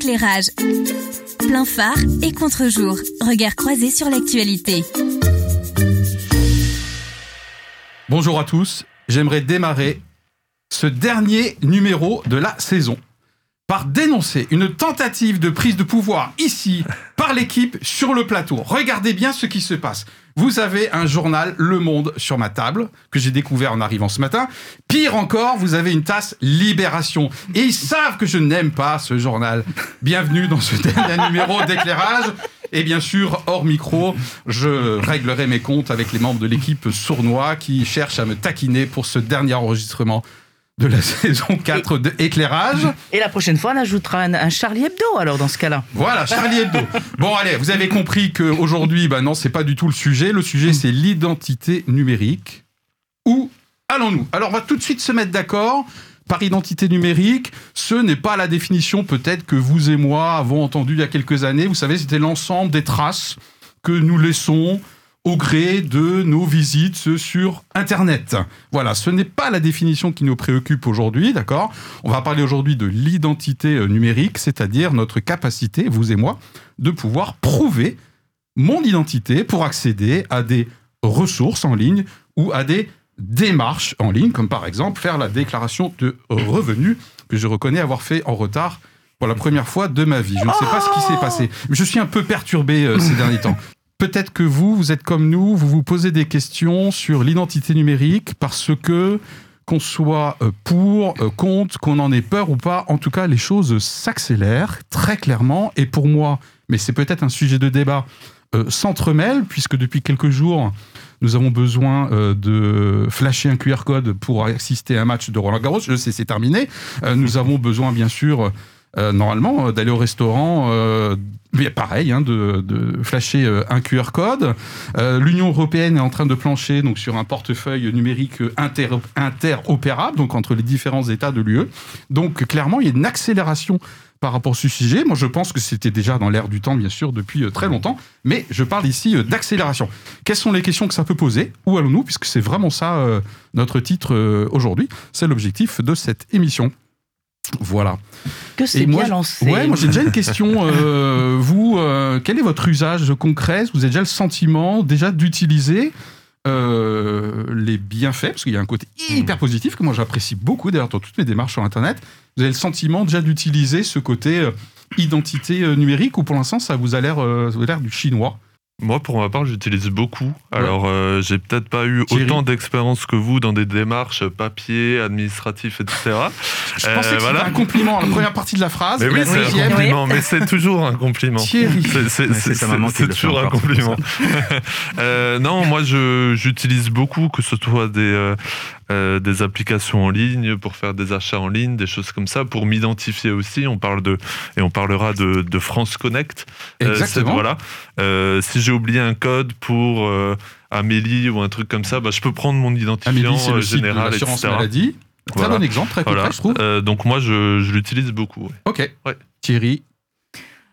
Plein phare et contre-jour. Regard croisé sur l'actualité. Bonjour à tous. J'aimerais démarrer ce dernier numéro de la saison par dénoncer une tentative de prise de pouvoir ici par l'équipe sur le plateau. Regardez bien ce qui se passe. Vous avez un journal Le Monde sur ma table que j'ai découvert en arrivant ce matin. Pire encore, vous avez une tasse Libération. Et ils savent que je n'aime pas ce journal. Bienvenue dans ce dernier numéro d'éclairage. Et bien sûr, hors micro, je réglerai mes comptes avec les membres de l'équipe sournois qui cherchent à me taquiner pour ce dernier enregistrement de la saison 4 de Éclairage. Et la prochaine fois, on ajoutera un, un Charlie Hebdo, alors, dans ce cas-là. Voilà, Charlie Hebdo. Bon, allez, vous avez compris qu'aujourd'hui, bah non, c'est pas du tout le sujet. Le sujet, c'est l'identité numérique. Où allons-nous? Alors, on va tout de suite se mettre d'accord. Par identité numérique, ce n'est pas la définition peut-être que vous et moi avons entendu il y a quelques années. Vous savez, c'était l'ensemble des traces que nous laissons au gré de nos visites sur Internet. Voilà, ce n'est pas la définition qui nous préoccupe aujourd'hui, d'accord? On va parler aujourd'hui de l'identité euh, numérique, c'est-à-dire notre capacité, vous et moi, de pouvoir prouver mon identité pour accéder à des ressources en ligne ou à des démarches en ligne, comme par exemple faire la déclaration de revenus que je reconnais avoir fait en retard pour la première fois de ma vie. Je ne sais pas ce qui s'est passé. Je suis un peu perturbé euh, ces derniers temps. Peut-être que vous, vous êtes comme nous, vous vous posez des questions sur l'identité numérique parce que qu'on soit euh, pour, euh, contre, qu'on en ait peur ou pas, en tout cas, les choses s'accélèrent très clairement. Et pour moi, mais c'est peut-être un sujet de débat, euh, s'entremêlent, puisque depuis quelques jours, nous avons besoin euh, de flasher un QR code pour assister à un match de Roland Garros. Je sais, c'est terminé. Nous avons besoin, bien sûr, euh, normalement, euh, d'aller au restaurant. euh, mais pareil, hein, de, flasher un QR code. L'Union européenne est en train de plancher donc sur un portefeuille numérique inter, interopérable, donc entre les différents États de l'UE. Donc clairement, il y a une accélération par rapport à ce sujet. Moi, je pense que c'était déjà dans l'air du temps, bien sûr, depuis très longtemps. Mais je parle ici d'accélération. Quelles sont les questions que ça peut poser? Où allons-nous? Puisque c'est vraiment ça notre titre aujourd'hui. C'est l'objectif de cette émission. Voilà. Que c'est bien lancé. Ouais, moi j'ai déjà une question. euh, vous, euh, quel est votre usage concret? Vous avez déjà le sentiment déjà d'utiliser euh, les bienfaits, parce qu'il y a un côté hyper positif que moi j'apprécie beaucoup d'ailleurs dans toutes mes démarches sur Internet. Vous avez le sentiment déjà d'utiliser ce côté identité numérique ou pour l'instant ça vous a l'air ça vous a l'air du chinois? Moi, pour ma part, j'utilise beaucoup. Alors, euh, j'ai peut-être pas eu Thierry autant d'expérience que vous dans des démarches papier, administratif, etc. Je Euh, pensais que voilà. c'était un compliment, la première partie de la phrase. Mais oui, la c'est un deuxième, compliment, mais c'est toujours un compliment. Thierry. C'est- toujours un encore, compliment. Euh, non, moi, j'utilise beaucoup, que ce soit des, euh, des applications en ligne pour faire des achats en ligne, des choses comme ça, pour m'identifier aussi. On parle de et on parlera de, de France Connect. Euh, Exactement. voilà. Euh, si j'ai oublié un code pour Amélie ou un truc comme ça, bah, je peux prendre mon identifiant Amélie, le site de général, etc. maladie. Très Voilà. bon exemple, très concret, Voilà. je trouve. Euh, donc moi, je, je l'utilise beaucoup. ouais. Ok. Ouais. Thierry,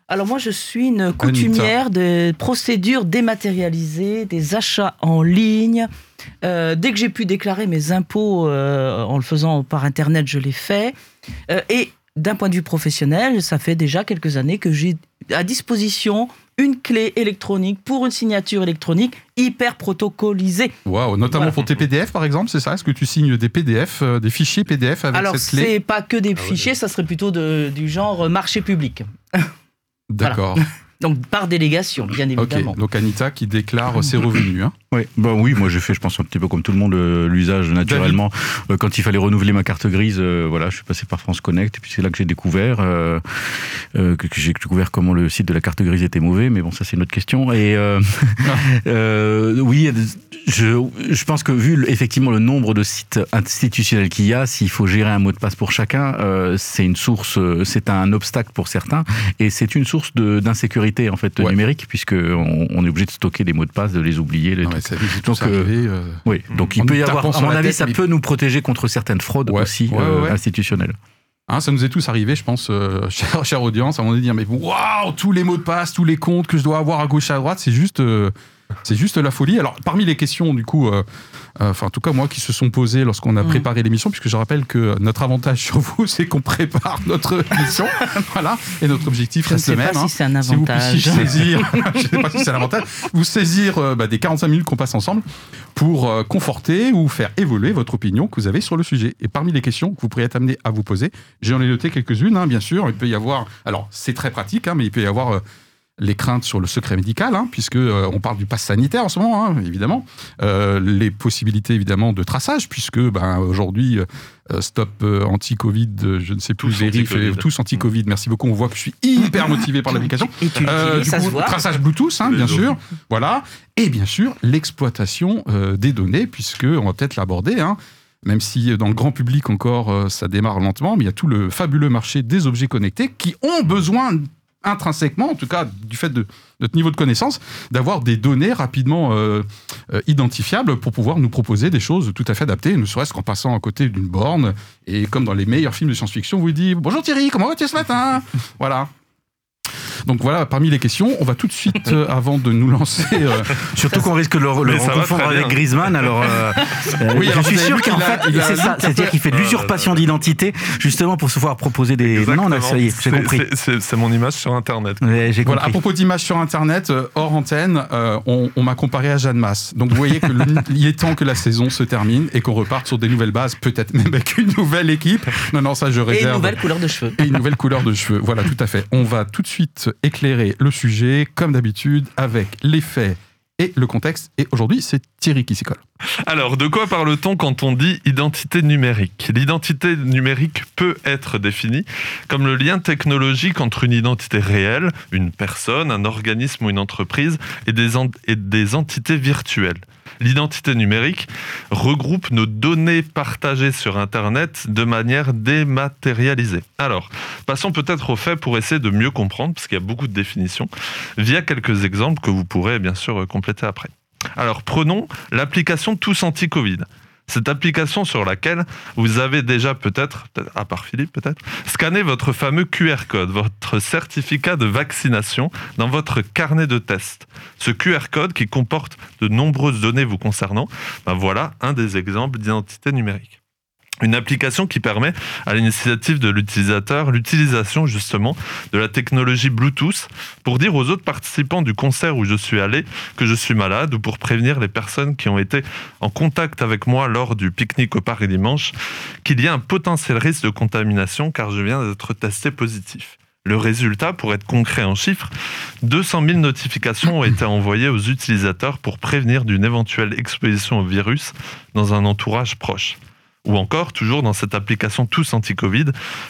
Alors moi, je suis une coutumière de procédures dématérialisées, des achats en ligne. Euh, dès que j'ai pu déclarer mes impôts euh, en le faisant par Internet, je l'ai fait. Euh, et d'un point de vue professionnel, ça fait déjà quelques années que j'ai à disposition une clé électronique pour une signature électronique hyper protocolisée. Waouh, notamment Voilà. pour tes PDF par exemple, c'est ça? Est-ce que tu signes des PDF, euh, des fichiers PDF avec Alors, cette clé? c'est pas que des Ah ouais. fichiers, ça serait plutôt de- du genre marché public. D'accord. Donc, par délégation, bien évidemment. Ok, donc Anita qui déclare ses revenus. hein. Oui, bah oui, moi j'ai fait, je pense un petit peu comme tout le monde, euh, l'usage naturellement. Euh, quand il fallait renouveler ma carte grise, euh, voilà, je suis passé par France Connect et puis c'est là que j'ai découvert euh, que, que j'ai découvert comment le site de la carte grise était mauvais, mais bon, ça c'est une autre question. Et euh, oui, je, je pense que vu effectivement le nombre de sites institutionnels qu'il y a, s'il faut gérer un mot de passe pour chacun, c'est une source, c'est un obstacle pour certains et c'est une source d'insécurité en fait Ouais. numérique puisque on, on est obligé de stocker des mots de passe, de les oublier, les Ah ouais, ça tous Donc, euh, arrivé, euh, oui, donc il peut nous y avoir, à sur mon la avis, tête, ça mais- peut nous protéger contre certaines fraudes Ouais, aussi ouais, euh, institutionnelles. hein, ça nous est tous arrivé, je pense, euh, chère, chère audience, à un moment donné, dire mais waouh, tous les mots de passe, tous les comptes que je dois avoir à gauche à droite, c'est juste, euh, C'est juste la folie. Alors, parmi les questions, du coup, euh, euh, enfin, en tout cas, moi, qui se sont posées lorsqu'on a mm. préparé l'émission, puisque je rappelle que notre avantage sur vous, c'est qu'on prépare notre émission. voilà. Et notre objectif reste le même. Je ne sais pas si c'est un avantage. Si vous saisir, je sais pas si c'est un avantage, vous saisir euh, bah, des 45 minutes qu'on passe ensemble pour conforter ou faire évoluer votre opinion que vous avez sur le sujet. Et parmi les questions que vous pourriez être amené à vous poser, j'en ai noté quelques-unes, hein, bien sûr. Il peut y avoir, alors, c'est très pratique, hein, mais il peut y avoir les craintes sur le secret médical, hein, puisque euh, on parle du pass sanitaire en ce moment, hein, évidemment, euh, les possibilités évidemment de traçage, puisque ben, aujourd'hui euh, Stop anti-Covid, je ne sais plus, tous vérif, tous anti-Covid. Merci beaucoup. On voit que je suis hyper motivé par l'application. traçage Bluetooth, hein, bien sûr. Voilà. Et bien sûr, l'exploitation des données, puisque on va peut-être l'aborder. Hein, même si dans le grand public encore ça démarre lentement, mais il y a tout le fabuleux marché des objets connectés qui ont besoin intrinsèquement, en tout cas du fait de notre niveau de connaissance, d'avoir des données rapidement euh, euh, identifiables pour pouvoir nous proposer des choses tout à fait adaptées, ne serait-ce qu'en passant à côté d'une borne. Et comme dans les meilleurs films de science-fiction, vous dit Bonjour Thierry, comment vas-tu ce matin? Voilà. Donc voilà, parmi les questions, on va tout de suite, euh, avant de nous lancer. Euh, Surtout qu'on risque de le, le confondre avec Griezmann. Alors, euh, oui, je suis sûr qu'en fait, c'est ça. C'est-à-dire qu'il fait de l'usurpation d'identité, justement pour se pouvoir proposer des. Non, non, ça y est, j'ai compris. C'est mon image sur Internet. j'ai voilà, à propos d'image sur Internet, hors antenne, on, on m'a comparé à Jeanne Masse. Donc vous voyez qu'il est temps que la saison se termine et qu'on reparte sur des nouvelles bases, peut-être même avec une nouvelle équipe. Non, non, ça je réserve. Et une nouvelle couleur de cheveux. Et une nouvelle couleur de cheveux. Voilà, tout à fait. On va tout de suite éclairer le sujet, comme d'habitude, avec les faits et le contexte. Et aujourd'hui, c'est Thierry qui s'y colle. Alors, de quoi parle-t-on quand on dit identité numérique? L'identité numérique peut être définie comme le lien technologique entre une identité réelle, une personne, un organisme ou une entreprise, et des, entités virtuelles l'identité numérique regroupe nos données partagées sur Internet de manière dématérialisée. Alors, passons peut-être au fait pour essayer de mieux comprendre, parce qu'il y a beaucoup de définitions, via quelques exemples que vous pourrez bien sûr compléter après. Alors, prenons l'application Tous Anti-Covid cette application sur laquelle vous avez déjà peut-être, à part Philippe peut-être, scanné votre fameux QR code, votre certificat de vaccination dans votre carnet de test. Ce QR code qui comporte de nombreuses données vous concernant, ben voilà un des exemples d'identité numérique une application qui permet à l'initiative de l'utilisateur l'utilisation justement de la technologie Bluetooth pour dire aux autres participants du concert où je suis allé que je suis malade ou pour prévenir les personnes qui ont été en contact avec moi lors du pique-nique au Paris dimanche qu'il y a un potentiel risque de contamination car je viens d'être testé positif. Le résultat, pour être concret en chiffres, 200 000 notifications ont été envoyées aux utilisateurs pour prévenir d'une éventuelle exposition au virus dans un entourage proche. Ou encore, toujours dans cette application Tous Anti-Covid,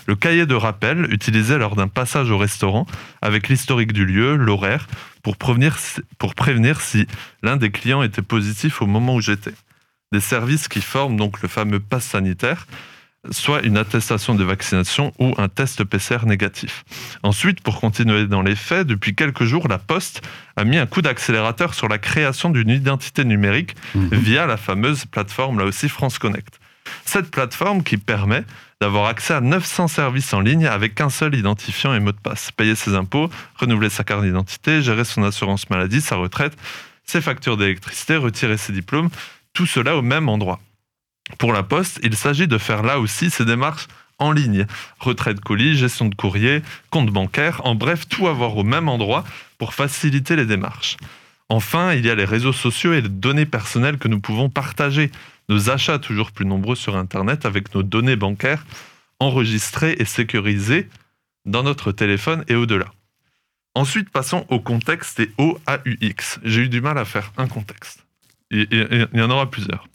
le cahier de rappel utilisé lors d'un passage au restaurant avec l'historique du lieu, l'horaire, pour prévenir, pour prévenir si l'un des clients était positif au moment où j'étais. Des services qui forment donc le fameux pass sanitaire, soit une attestation de vaccination ou un test PCR négatif. Ensuite, pour continuer dans les faits, depuis quelques jours, la Poste a mis un coup d'accélérateur sur la création d'une identité numérique mmh. via la fameuse plateforme, là aussi, France Connect. Cette plateforme qui permet d'avoir accès à 900 services en ligne avec un seul identifiant et mot de passe. Payer ses impôts, renouveler sa carte d'identité, gérer son assurance maladie, sa retraite, ses factures d'électricité, retirer ses diplômes, tout cela au même endroit. Pour la Poste, il s'agit de faire là aussi ces démarches en ligne. Retraite colis, gestion de courrier, compte bancaire, en bref, tout avoir au même endroit pour faciliter les démarches. Enfin, il y a les réseaux sociaux et les données personnelles que nous pouvons partager nos achats toujours plus nombreux sur Internet avec nos données bancaires enregistrées et sécurisées dans notre téléphone et au-delà. Ensuite, passons au contexte et au AUX. J'ai eu du mal à faire un contexte. Il y en aura plusieurs.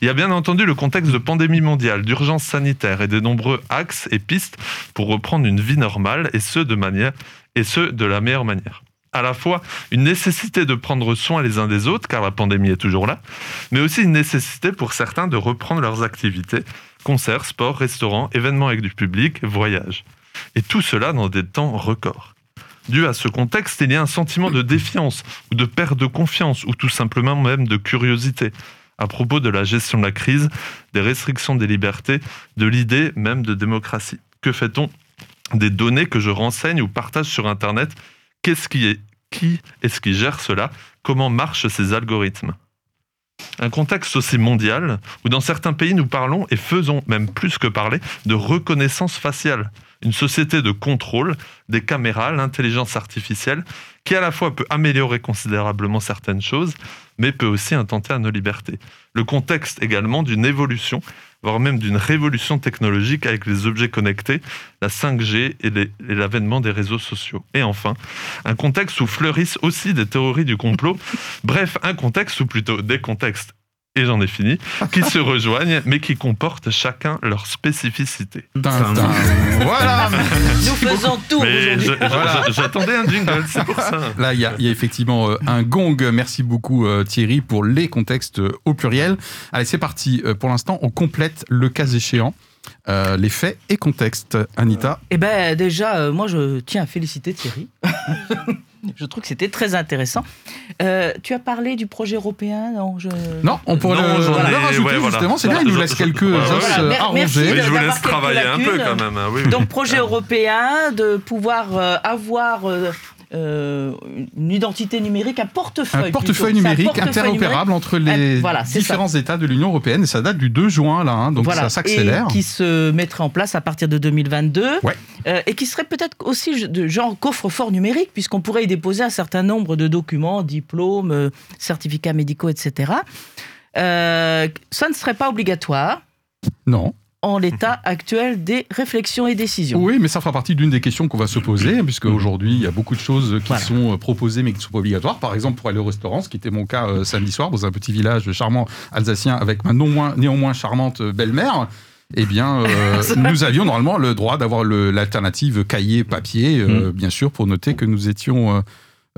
Il y a bien entendu le contexte de pandémie mondiale, d'urgence sanitaire et des nombreux axes et pistes pour reprendre une vie normale et ce de manière et ce de la meilleure manière à la fois une nécessité de prendre soin les uns des autres, car la pandémie est toujours là, mais aussi une nécessité pour certains de reprendre leurs activités, concerts, sports, restaurants, événements avec du public, voyages. Et tout cela dans des temps records. Dû à ce contexte, il y a un sentiment de défiance ou de perte de confiance ou tout simplement même de curiosité à propos de la gestion de la crise, des restrictions des libertés, de l'idée même de démocratie. Que fait-on des données que je renseigne ou partage sur Internet qu'est-ce qui est qui est-ce qui gère cela? Comment marchent ces algorithmes? Un contexte aussi mondial où dans certains pays nous parlons et faisons même plus que parler de reconnaissance faciale. Une société de contrôle des caméras, l'intelligence artificielle, qui à la fois peut améliorer considérablement certaines choses, mais peut aussi intenter à nos libertés. Le contexte également d'une évolution, voire même d'une révolution technologique avec les objets connectés, la 5G et l'avènement des réseaux sociaux. Et enfin, un contexte où fleurissent aussi des théories du complot. Bref, un contexte, ou plutôt des contextes et j'en ai fini, qui se rejoignent, mais qui comportent chacun leur spécificité. voilà Nous faisons tout J'attendais un jingle, c'est pour ça. Là, il y, a effectivement euh, un gong. Merci beaucoup euh, Thierry pour les contextes euh, au pluriel. Allez, c'est parti. Pour l'instant, on complète le cas échéant. les faits et contextes. Anita Eh ben déjà, moi je tiens à féliciter Thierry. Je trouve que c'était très intéressant. Euh, tu as parlé du projet européen Non, non on pourrait le, rajouter justement. C'est bien, il nous laisse quelques ouais, ouais, arrangés. je vous laisse travailler un peu quand même. Hein, oui, Donc projet européen, de pouvoir euh, avoir euh, une identité numérique, un portefeuille. Un portefeuille numérique interopérable entre les différents États de l'Union européenne. Et ça date du 2 juin, là, hein, donc ça s'accélère. qui se mettrait en place à partir de 2022. Euh, et qui serait peut-être aussi de genre coffre-fort numérique, puisqu'on pourrait y déposer un certain nombre de documents, diplômes, euh, certificats médicaux, etc. ça ne serait pas obligatoire? Non en l'état actuel des réflexions et décisions. Oui, mais ça fera partie d'une des questions qu'on va se poser, puisque aujourd'hui, il y a beaucoup de choses qui sont euh, proposées mais qui ne sont pas obligatoires. Par exemple, pour aller au restaurant, ce qui était mon cas euh, samedi soir, dans un petit village charmant alsacien avec ma non moins, néanmoins charmante euh, belle-mère eh bien, nous avions normalement le droit d'avoir l'alternative cahier-papier, mm. bien sûr, pour noter que nous étions euh,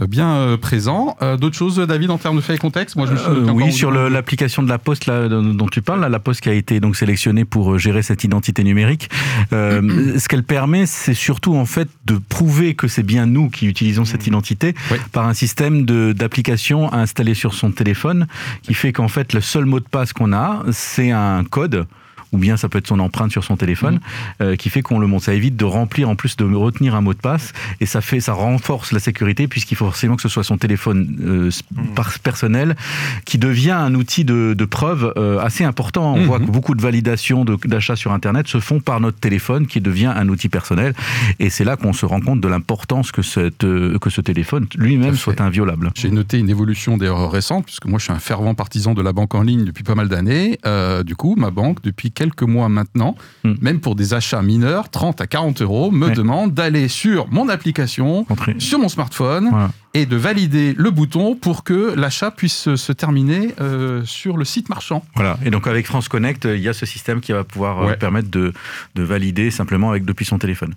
bien euh, présent. Euh, d'autres choses, David, en termes de faits et contexte? Moi, je Oui, sur l'application de la Poste là, dont tu parles, la Poste qui a été donc sélectionnée pour gérer cette identité numérique. ce qu'elle permet, c'est surtout en fait de prouver que c'est bien nous qui utilisons cette identité par un système d'application installé sur son téléphone, qui fait qu'en fait le seul mot de passe qu'on a, c'est un code ou bien ça peut être son empreinte sur son téléphone, mhm. euh, qui fait qu'on le monte. Ça évite de remplir, en plus de retenir un mot de passe, et ça fait, ça renforce la sécurité puisqu'il faut forcément que ce soit son téléphone euh, mhm. personnel qui devient un outil de, preuve euh, assez important. On voit mhm. que beaucoup de validations d'achats sur Internet se font par notre téléphone qui devient un outil personnel, et c'est là qu'on se rend compte de l'importance que, cette, que ce téléphone lui-même soit inviolable. J'ai noté une évolution d'ailleurs récente, puisque moi je suis un fervent partisan de la banque en ligne depuis pas mal d'années. du coup, ma banque, depuis quelques mois maintenant, hmm. même pour des achats mineurs, 30 à 40 euros, me demande d'aller sur mon application, sur mon smartphone, et de valider le bouton pour que l'achat puisse se terminer euh, sur le site marchand. Voilà, et donc avec France Connect, il y a ce système qui va pouvoir euh, permettre de, de valider simplement avec, depuis son téléphone.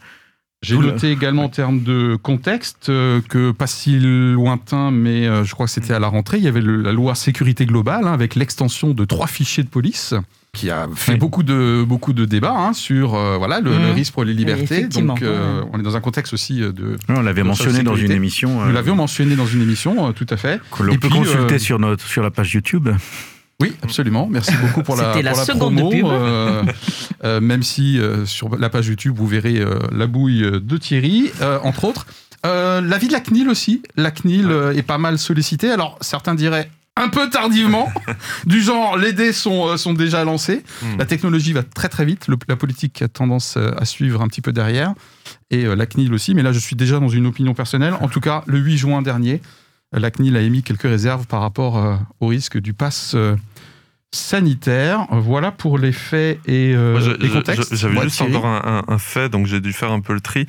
J'ai noté également en termes de contexte euh, que pas si lointain, mais je crois que c'était à la rentrée, il y avait la loi sécurité globale hein, avec l'extension de trois fichiers de police qui a fait beaucoup de beaucoup de débats hein, sur euh, voilà le, mmh. risque pour les libertés. Donc euh, on est dans un contexte aussi euh, de. on l'avait mentionné dans une émission. Nous l'avions mentionné dans une émission, tout à fait. Que l'on peut consulter sur notre sur la page YouTube. Oui, absolument. Merci beaucoup pour la, la, pour la promo. même si sur la page YouTube vous verrez la bouille de Thierry, entre autres. L'avis de la CNIL aussi. La CNIL est pas mal sollicitée. Alors certains diraient un peu tardivement, du genre les dés sont, euh, sont déjà lancés. Hmm. La technologie va très très vite, la politique a tendance euh, à suivre un petit peu derrière, et euh, la CNIL aussi, mais là je suis déjà dans une opinion personnelle. En tout cas, le 8 juin dernier, la CNIL a émis quelques réserves par rapport au risque du pass sanitaire. Voilà pour les faits et les contextes. J'avais juste encore un, un, fait, donc j'ai dû faire un peu le tri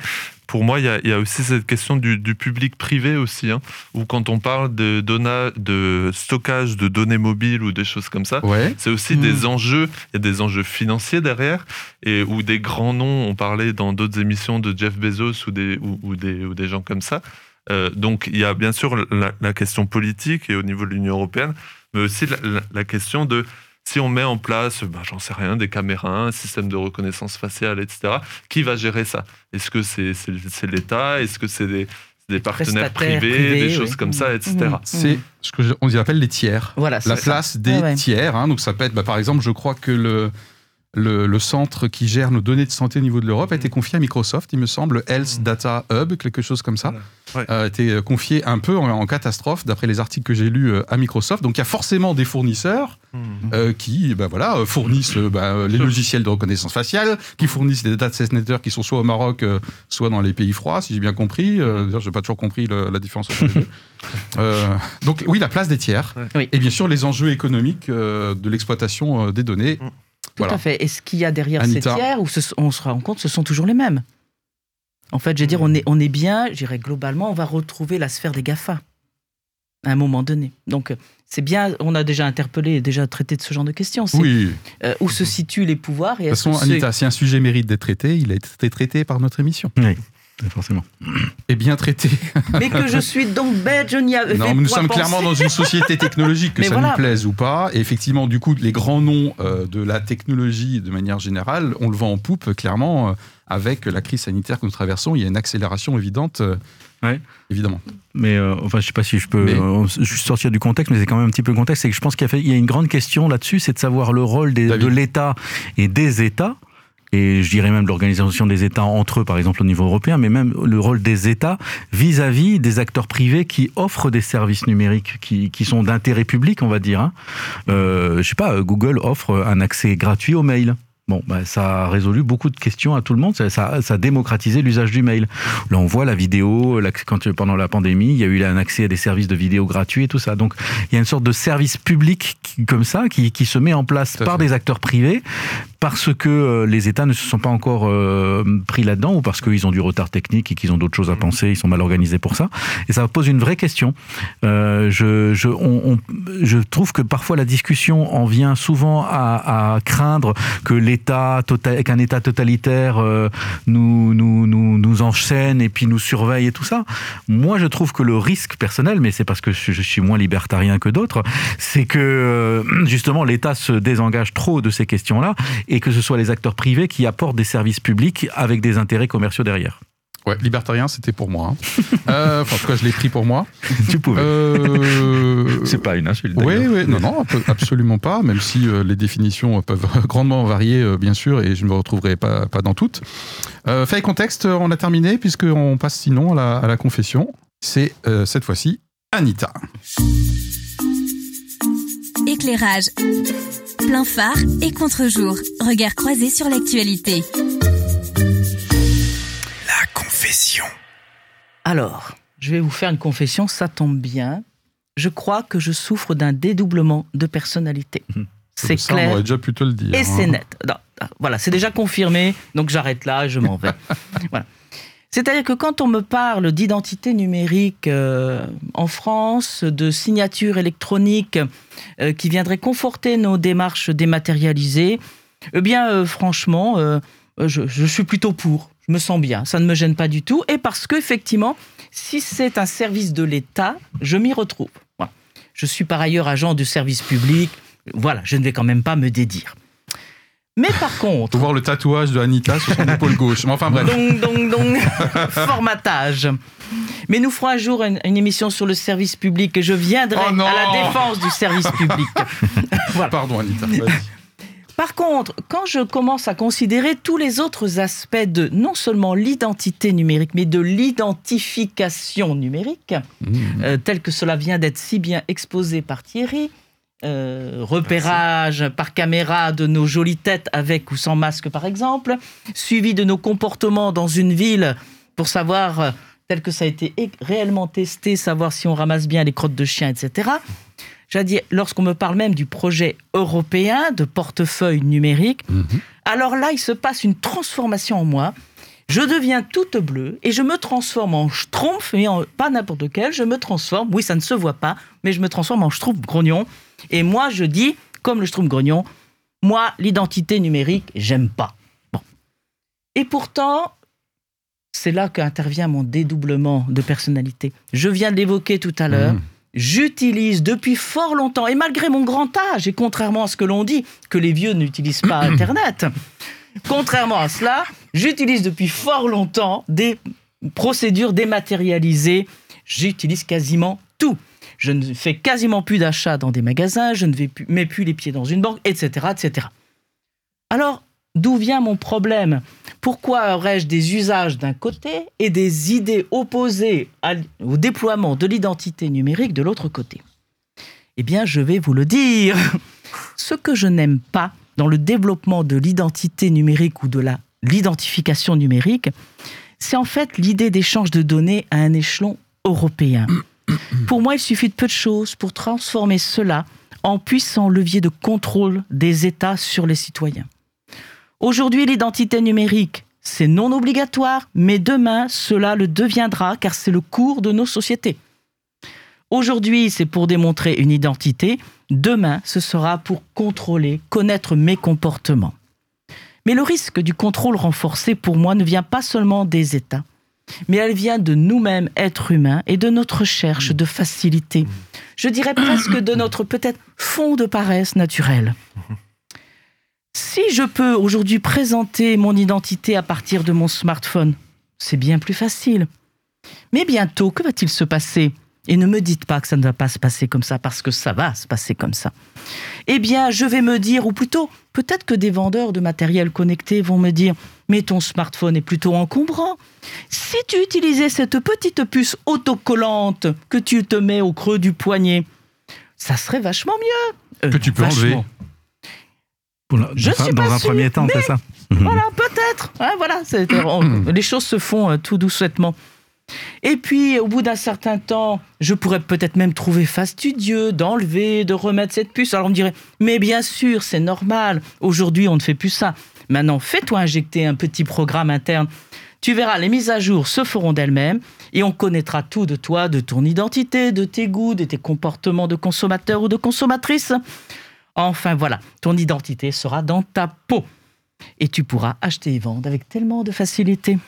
pour moi, il y, a, aussi cette question du, public privé aussi, hein, où quand on parle de, de stockage de données mobiles ou des choses comme ça, c'est aussi des mmh. enjeux, il y a des enjeux financiers derrière, et où des grands noms, on parlait dans d'autres émissions de Jeff Bezos ou des, ou, des, ou des gens comme ça. Euh, donc il y a bien sûr la, question politique et au niveau de l'Union européenne, mais aussi la question de si on met en place, bah, j'en sais rien, des caméras, un système de reconnaissance faciale, etc., qui va gérer ça? Est-ce que c'est l'État? Est-ce que c'est des, partenaires privés, des choses comme ça, etc. Mmh, mmh. C'est ce qu'on appelle les tiers. Voilà, la place des tiers. Hein, donc ça peut être, bah, par exemple, je crois que le le, centre qui gère nos données de santé au niveau de l'Europe a été mm. confié à Microsoft, il me semble, Health mm. Data Hub, quelque chose comme ça, a été confié un peu en, catastrophe, d'après les articles que j'ai lus à Microsoft. Donc il y a forcément des fournisseurs mm. qui ben voilà, fournissent ben, les logiciels de reconnaissance faciale, qui fournissent des data centers qui sont soit au Maroc, soit dans les pays froids, si j'ai bien compris. je n'ai pas toujours compris la différence entre les deux. donc oui, la place des tiers. Et bien sûr, les enjeux économiques de l'exploitation des données. Tout à fait. Et ce qu'il y a derrière ces tiers, où on se rend compte, ce sont toujours les mêmes. En fait, je veux dire, on est, on est bien, je dirais globalement, on va retrouver la sphère des GAFA à un moment donné. Donc, c'est bien, on a déjà interpellé, déjà traité de ce genre de questions. Oui. Euh, où se situent les pouvoirs et De toute façon, Anita, si un sujet mérite d'être traité, il a été traité par notre émission. Oui forcément. Et bien traité. Mais que je suis donc bête, je n'y avais Non, nous sommes clairement dans une société technologique, que ça nous plaise ou pas. Et effectivement, du coup, les grands noms euh, de la technologie, de manière générale, on le vend en poupe, clairement. Euh, avec la crise sanitaire que nous traversons, il y a une accélération évidente. Euh, ouais. Évidemment. Mais enfin, je sais pas si je peux juste sortir du contexte, mais c'est quand même un petit peu le contexte. C'est que je pense qu'il y, y, a une grande question là-dessus, c'est de savoir le rôle des, de l'État et des États et je dirais même l'organisation des États entre eux, par exemple au niveau européen, mais même le rôle des États vis-à-vis des acteurs privés qui offrent des services numériques qui, qui sont d'intérêt public, on va dire. Hein. Euh, je sais pas, Google offre un accès gratuit au mail. Bon, bah, ça a résolu beaucoup de questions à tout le monde. Ça, ça, a démocratisé l'usage du mail. Là, on voit la vidéo. quand, pendant la pandémie, il y a eu un accès à des services de vidéo gratuits et tout ça. Donc, il y a une sorte de service public comme ça qui, qui se met en place par des acteurs privés parce que euh, les États ne se sont pas encore euh, pris là-dedans ou parce qu'ils ont du retard technique et qu'ils ont d'autres choses à mmh. penser, ils sont mal organisés pour ça. Et ça pose une vraie question. Euh, je, je, on, je trouve que parfois la discussion en vient souvent à, à craindre que l'État, qu'un État totalitaire euh, nous, nous, nous, nous enchaîne et puis nous surveille et tout ça. Moi, je trouve que le risque personnel, mais c'est parce que je, je suis moins libertarien que d'autres, c'est que justement l'État se désengage trop de ces questions-là et que ce soit les acteurs privés qui apportent des services publics avec des intérêts commerciaux derrière. Ouais, libertarien, c'était pour moi. Hein. euh, enfin, en tout cas, je l'ai pris pour moi. tu pouvais. Euh... C'est pas une insulte. Oui, oui, non, non, absolument pas, même si euh, les définitions peuvent grandement varier, bien sûr, et je ne me retrouverai pas, pas dans toutes. Fait et contexte, on a terminé, puisqu'on passe sinon à la, à la confession. C'est cette fois-ci Anita. Éclairage. Plein phare et contre-jour. Regard croisé sur l'actualité. La confession. Alors, je vais vous faire une confession, ça tombe bien. Je crois que je souffre d'un dédoublement de personnalité. Mmh. C'est clair. On aurait déjà pu te le dire. Et c'est hein. net. voilà, c'est déjà confirmé, donc j'arrête là et je m'en vais. voilà. C'est-à-dire que quand on me parle d'identité numérique euh, en France, de signature électronique euh, qui viendrait conforter nos démarches dématérialisées, eh bien, euh, franchement, je, suis plutôt pour. Je me sens bien, ça ne me gêne pas du tout. Et parce qu'effectivement, si c'est un service de l'État, je m'y retrouve. Je suis par ailleurs agent du service public. Voilà, je ne vais quand même pas me dédire. Mais par contre. Faut voir le tatouage de Anita sur son épaule gauche. Mais enfin bref. Donc, donc, donc, formatage. Mais nous ferons un jour une, émission sur le service public et je viendrai oh à la défense du service public. Pardon Anita. Par contre, quand je commence à considérer tous les autres aspects de non seulement l'identité numérique, mais de l'identification numérique, mmh. euh, tel que cela vient d'être si bien exposé par Thierry, euh, repérage par caméra de nos jolies têtes avec ou sans masque par exemple, suivi de nos comportements dans une ville pour savoir, euh, tel que ça a été réellement testé, savoir si on ramasse bien les crottes de chien, etc. J'ai dit, lorsqu'on me parle même du projet européen de portefeuille numérique, mhm. alors là, il se passe une transformation en moi. Je deviens toute bleue et je me transforme en schtroumpf, mais pas n'importe lequel, je me transforme, oui, ça ne se voit pas, mais je me transforme en schtroumpf grognon et moi, je dis, comme le Schtroumpf-Grognon, moi, l'identité numérique, j'aime pas. Bon. Et pourtant, c'est là qu'intervient mon dédoublement de personnalité. Je viens de l'évoquer tout à l'heure. Mmh. J'utilise depuis fort longtemps, et malgré mon grand âge, et contrairement à ce que l'on dit, que les vieux n'utilisent pas Internet, contrairement à cela, j'utilise depuis fort longtemps des procédures dématérialisées. J'utilise quasiment tout je ne fais quasiment plus d'achats dans des magasins, je ne vais plus, mets plus les pieds dans une banque, etc., etc. Alors, d'où vient mon problème? Pourquoi aurais-je des usages d'un côté et des idées opposées au déploiement de l'identité numérique de l'autre côté? Eh bien, je vais vous le dire. Ce que je n'aime pas dans le développement de l'identité numérique ou de l'identification numérique, c'est en fait l'idée d'échange de données à un échelon européen. Pour moi, il suffit de peu de choses pour transformer cela en puissant levier de contrôle des États sur les citoyens. Aujourd'hui, l'identité numérique, c'est non obligatoire, mais demain, cela le deviendra car c'est le cours de nos sociétés. Aujourd'hui, c'est pour démontrer une identité, demain, ce sera pour contrôler, connaître mes comportements. Mais le risque du contrôle renforcé, pour moi, ne vient pas seulement des États, mais elle vient de nous-mêmes, êtres humains, et de notre recherche de facilité. Je dirais presque de notre peut-être fond de paresse naturelle. Si je peux aujourd'hui présenter mon identité à partir de mon smartphone, c'est bien plus facile. Mais bientôt, que va-t-il se passer? Et ne me dites pas que ça ne va pas se passer comme ça, parce que ça va se passer comme ça. Eh bien, je vais me dire, ou plutôt, peut-être que des vendeurs de matériel connecté vont me dire, mais ton smartphone est plutôt encombrant. Si tu utilisais cette petite puce autocollante que tu te mets au creux du poignet, ça serait vachement mieux. Euh, que tu peux enlever. Je suis dans un premier temps, c'est ça? Voilà, peut-être. voilà, les choses se font euh, tout doucement. Et puis, au bout d'un certain temps, je pourrais peut-être même trouver fastidieux d'enlever, de remettre cette puce. Alors on me dirait, mais bien sûr, c'est normal. Aujourd'hui, on ne fait plus ça. Maintenant, fais-toi injecter un petit programme interne. Tu verras, les mises à jour se feront d'elles-mêmes et on connaîtra tout de toi, de ton identité, de tes goûts, de tes comportements de consommateur ou de consommatrice. Enfin voilà, ton identité sera dans ta peau et tu pourras acheter et vendre avec tellement de facilité.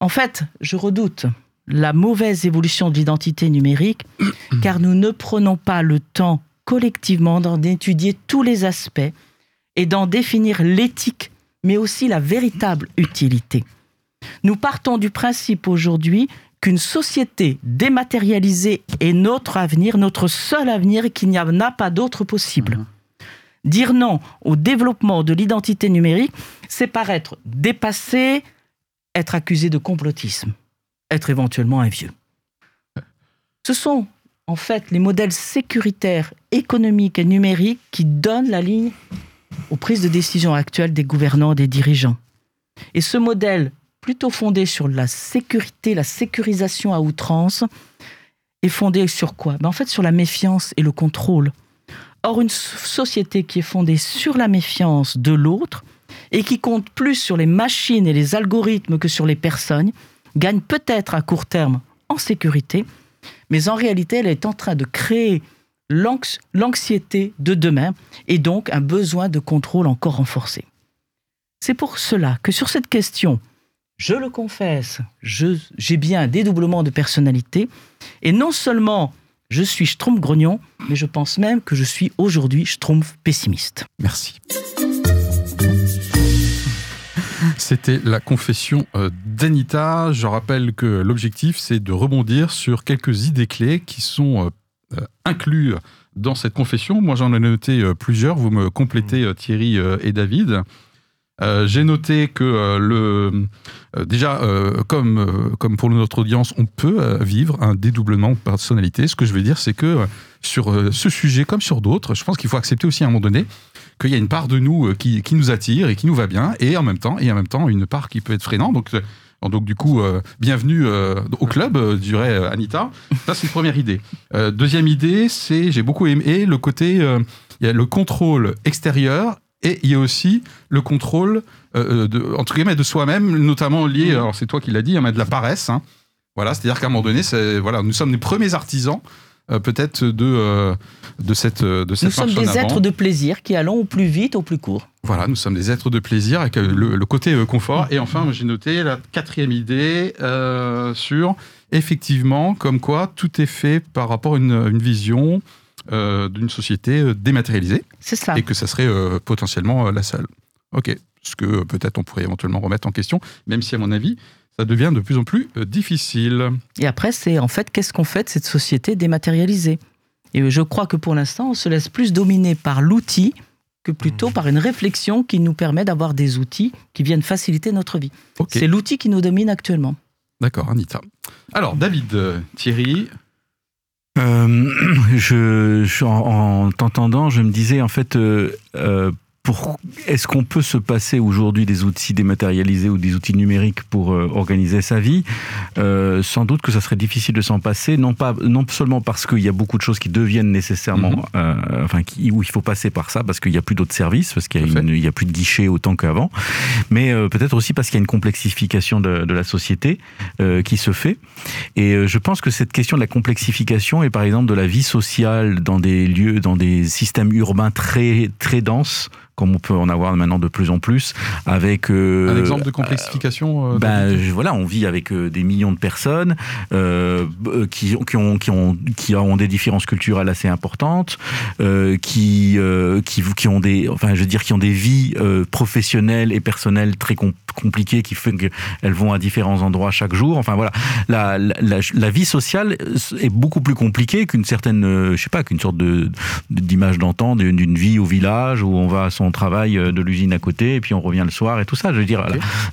En fait, je redoute la mauvaise évolution de l'identité numérique, car nous ne prenons pas le temps collectivement d'en étudier tous les aspects et d'en définir l'éthique, mais aussi la véritable utilité. Nous partons du principe aujourd'hui qu'une société dématérialisée est notre avenir, notre seul avenir, et qu'il n'y en a pas d'autre possible. Mhm. Dire non au développement de l'identité numérique, c'est paraître dépassé, être accusé de complotisme, être éventuellement un vieux. Ce sont en fait les modèles sécuritaires, économiques et numériques qui donnent la ligne aux prises de décision actuelles des gouvernants des dirigeants. Et ce modèle, plutôt fondé sur la sécurité, la sécurisation à outrance, est fondé sur quoi? Ben En fait, sur la méfiance et le contrôle. Or, une société qui est fondée sur la méfiance de l'autre et qui compte plus sur les machines et les algorithmes que sur les personnes, gagne peut-être à court terme en sécurité, mais en réalité, elle est en train de créer l'anxiété de demain et donc un besoin de contrôle encore renforcé. C'est pour cela que sur cette question, je le confesse, j'ai bien un dédoublement de personnalité et non seulement je suis Schtroumpf grognon, mais je pense même que je suis aujourd'hui Schtroumpf pessimiste. Merci. C'était la confession euh, d'Anita. Je rappelle que l'objectif, c'est de rebondir sur quelques idées clés qui sont euh, euh, incluses dans cette confession. Moi, j'en ai noté plusieurs. Vous me complétez, Thierry et David. j'ai noté que le déjà comme comme pour notre audience, on peut vivre un dédoublement de personnalité. Ce que je veux dire, c'est que sur ce sujet comme sur d'autres, je pense qu'il faut accepter aussi à un moment donné qu'il y a une part de nous euh, qui, qui, nous attire et qui nous va bien, et en même temps, et en même temps une part qui peut être freinante. Donc, euh, donc du coup, euh, bienvenue au club, dirait Anita. Ça, c'est une première idée. deuxième idée, c'est, j'ai beaucoup aimé le côté, il y a le contrôle extérieur et il y a aussi le contrôle, de, entre guillemets, de soi-même, notamment lié, mmh. alors c'est toi qui l'as dit, hein, de la paresse. Hein. Voilà, c'est-à-dire qu'à un moment donné, voilà, nous sommes les premiers artisans euh, peut-être de, euh, de cette, de cette Nous sommes des êtres de plaisir qui allons au plus vite, au plus court. Voilà, nous sommes des êtres de plaisir avec euh, le, côté confort. Et enfin, j'ai noté la quatrième idée sur effectivement comme quoi tout est fait par rapport à une, vision d'une société dématérialisée. C'est ça. Et que ça serait potentiellement la seule. Ok. Ce que peut-être on pourrait éventuellement remettre en question, même si à mon avis, ça devient de plus en plus euh, difficile. Et après, c'est en fait, qu'est-ce qu'on fait de cette société dématérialisée? Et je crois que pour l'instant, on se laisse plus dominer par l'outil que plutôt par une réflexion qui nous permet d'avoir des outils qui viennent faciliter notre vie. C'est l'outil qui nous domine actuellement. D'accord, Anita. Alors, David, euh, Thierry, euh, je, en, t'entendant, je me disais en fait, euh, est-ce qu'on peut se passer aujourd'hui des outils dématérialisés ou des outils numériques pour euh, organiser sa vie? Euh, Sans doute que ça serait difficile de s'en passer, non pas non seulement parce qu'il y a beaucoup de choses qui deviennent nécessairement, mhm. euh, enfin où il faut passer par ça parce qu'il n'y a plus d'autres services, parce qu'il y, a plus de guichets autant qu'avant, mais peut-être aussi parce qu'il y a une complexification de, de la société qui se fait. Et je pense que cette question de la complexification et par exemple de la vie sociale dans des lieux, dans des systèmes urbains très très denses comme on peut en avoir maintenant de plus en plus, avec... Euh, un exemple de complexification euh, ben, Voilà, on vit avec euh, des millions de personnes qui, qui, ont, qui, ont, qui ont des différences culturelles assez importantes, qui, qui, qui, ont des, enfin, je veux dire, qui ont des vies professionnelles et personnelles très compliquées, qui font qu'elles vont à différents endroits chaque jour. Enfin voilà, la, la, la, vie sociale est beaucoup plus compliquée qu'une certaine, je sais pas, qu'une sorte de d'image d'antan d'une vie au village où on va à son on travaille euh, de l'usine à côté et puis on revient le soir et tout ça. Je veux dire,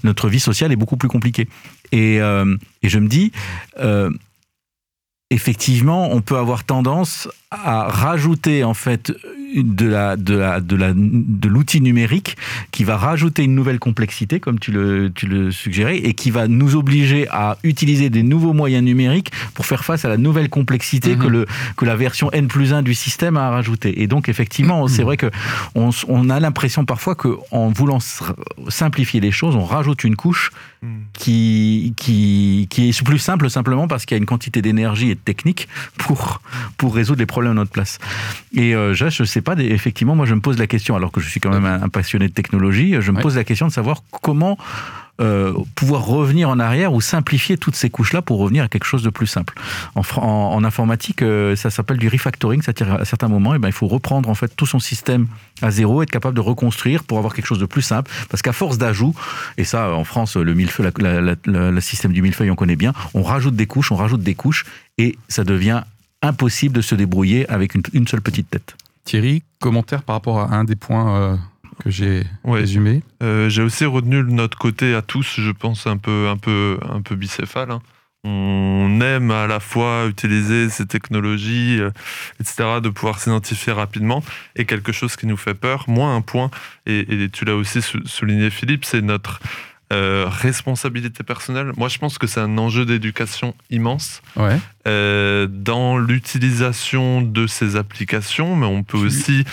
notre vie sociale est beaucoup plus compliquée. Et, euh, je me dis, euh, effectivement, on peut avoir tendance à rajouter en fait de la de la de la de l'outil numérique qui va rajouter une nouvelle complexité comme tu le tu le suggérais et qui va nous obliger à utiliser des nouveaux moyens numériques pour faire face à la nouvelle complexité que mhm. le que la version N plus 1 du système a rajouté et donc effectivement c'est vrai que on, on a l'impression parfois que en voulant simplifier les choses on rajoute une couche hmm. qui qui qui est plus simple simplement parce qu'il y a une quantité d'énergie et de technique pour pour résoudre les problèmes à notre place et euh, je, je sais pas, effectivement, moi je me pose la question, alors que je suis quand même un, passionné de technologie, je me pose la question de savoir comment euh, pouvoir revenir en arrière ou simplifier toutes ces couches-là pour revenir à quelque chose de plus simple. En, en, informatique, euh, ça s'appelle du refactoring, c'est-à-dire à certains moments, et eh ben, il faut reprendre en fait tout son système à zéro, être capable de reconstruire pour avoir quelque chose de plus simple, parce qu'à force d'ajouts, et ça en France, le millefeuille, le système du millefeuille, on connaît bien, on rajoute des couches, on rajoute des couches, et ça devient impossible de se débrouiller avec une seule petite tête. Thierry, commentaire par rapport à un des points euh, que j'ai résumé euh, J'ai aussi retenu notre côté à tous, je pense, un peu, un peu, un peu bicéphale. Hein. On aime à la fois utiliser ces technologies, euh, etc., de pouvoir s'identifier rapidement, et quelque chose qui nous fait peur. Moi, un point, et, et tu l'as aussi souligné, Philippe, c'est notre euh, responsabilité personnelle, moi je pense que c'est un enjeu d'éducation immense. Euh, dans l'utilisation de ces applications, mais on peut aussi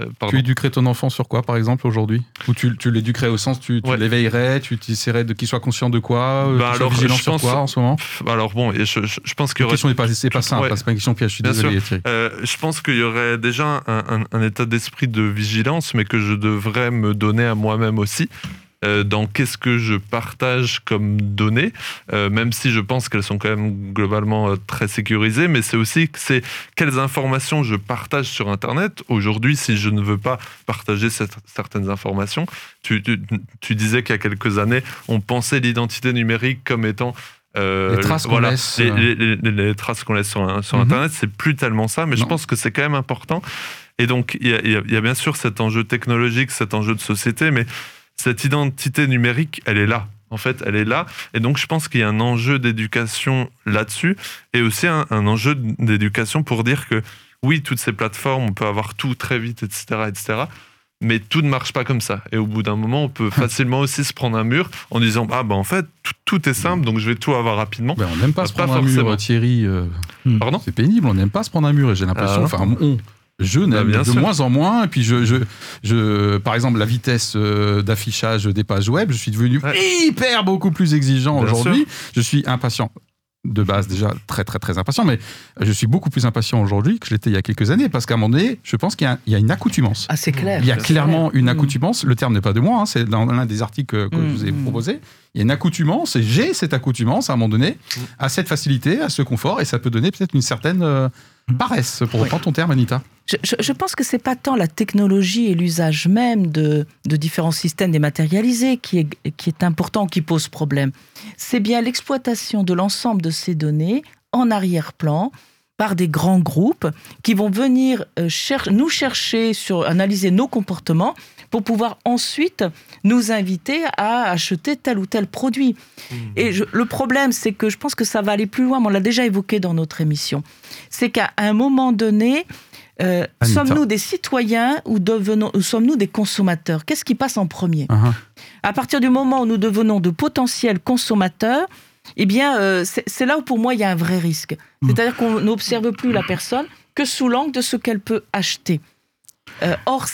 euh, tu éduquerais ton enfant sur quoi, par exemple, aujourd'hui? Ou tu, tu l'éduquerais au sens, tu, tu l'éveillerais, tu essaierais de qu'il soit conscient de quoi bah alors, vigilant sur quoi en ce moment? Alors bon, je, je, pense qu'il y aurait... La question n'est pas, c'est pas simple, c'est pas une question piège, je suis désolé. je pense qu'il y aurait déjà un, un état d'esprit de vigilance, mais que je devrais me donner à moi-même aussi. Euh, dans qu'est-ce que je partage comme données, euh, même si je pense qu'elles sont quand même globalement euh, très sécurisées, mais c'est aussi c'est quelles informations je partage sur Internet. Aujourd'hui, si je ne veux pas partager certaines informations, tu, disais qu'il y a quelques années, on pensait l'identité numérique comme étant les traces qu'on laisse, les, traces qu'on laisse sur, sur mhm. Internet, c'est plus tellement ça, mais je pense que c'est quand même important. Et donc, il y, y, a bien sûr cet enjeu technologique, cet enjeu de société, mais cette identité numérique, elle est là. En fait, elle est là. Et donc, je pense qu'il y a un enjeu d'éducation là-dessus et aussi un, enjeu d'éducation pour dire que oui, toutes ces plateformes, on peut avoir tout très vite, etc., etc. Mais tout ne marche pas comme ça. Et au bout d'un moment, on peut facilement aussi se prendre un mur en disant Ah, bah en fait, tout, est simple, donc je vais tout avoir rapidement. Ben, on n'aime pas se prendre un mur, Thierry. Euh, Pardon? C'est pénible, on n'aime pas se prendre un mur. Et j'ai l'impression, ah, enfin, on, je n'aime bah, de moins en moins. Et puis, je, je, je, par exemple, la vitesse euh, d'affichage des pages web, je suis devenu hyper beaucoup plus exigeant aujourd'hui. Je suis impatient de base déjà très très très impatient, mais je suis beaucoup plus impatient aujourd'hui que je l'étais il y a quelques années, parce qu'à un moment donné, je pense qu'il y, a une accoutumance. Ah, c'est clair. Il y a clairement une mm. accoutumance. Le terme n'est pas de moi, hein, c'est dans l'un des articles que, je vous ai mm. proposé. Il y a une accoutumance, et j'ai cette accoutumance à un moment donné, à cette facilité, à ce confort, et ça peut donner peut-être une certaine euh, paresse, pour reprendre ton terme, Anita. Je, pense que c'est pas tant la technologie et l'usage même de, différents systèmes dématérialisés qui est, qui est important, qui pose problème. C'est bien l'exploitation de l'ensemble de ces données en arrière-plan par des grands groupes qui vont venir euh, nous chercher sur analyser nos comportements pour pouvoir ensuite nous inviter à acheter tel ou tel produit. Mmh. Et le problème, c'est que je pense que ça va aller plus loin, mais on l'a déjà évoqué dans notre émission. C'est qu'à un moment donné, euh, sommes-nous des citoyens ou, sommes-nous des consommateurs? Qu'est-ce qui passe en premier? Uh-huh. À partir du moment où nous devenons de potentiels consommateurs, eh bien, euh, c'est là où pour moi il y a un vrai risque. Hmm. C'est-à-dire qu'on n'observe plus la personne que sous l'angle de ce qu'elle peut acheter. Euh, or,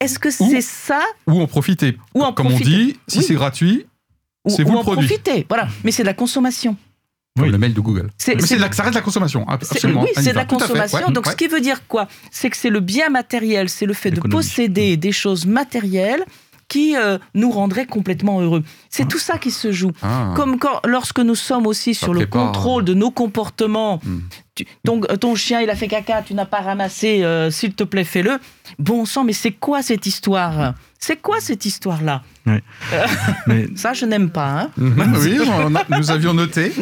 est-ce que c'est ça Ou en profiter. Ou en Comme on dit, si c'est gratuit, c'est vous ou en profiter. Voilà, mais c'est de la consommation. Oui. le mail de Google. mais ça reste de la consommation, absolument. Oui, c'est de la consommation. Donc, ce qui veut dire quoi? C'est que c'est le bien matériel, c'est le fait de posséder des choses matérielles qui euh, nous rendrait complètement heureux. C'est tout ça qui se joue. Ah. Comme quand, lorsque nous sommes aussi sur le contrôle de nos comportements. Hmm. Ton, chien, il a fait caca, tu n'as pas ramassé, euh, s'il te plaît, fais-le. Bon sang, mais c'est quoi cette histoire? C'est quoi cette histoire-là? Euh, Ça, je n'aime pas. Hein. oui, nous avions noté.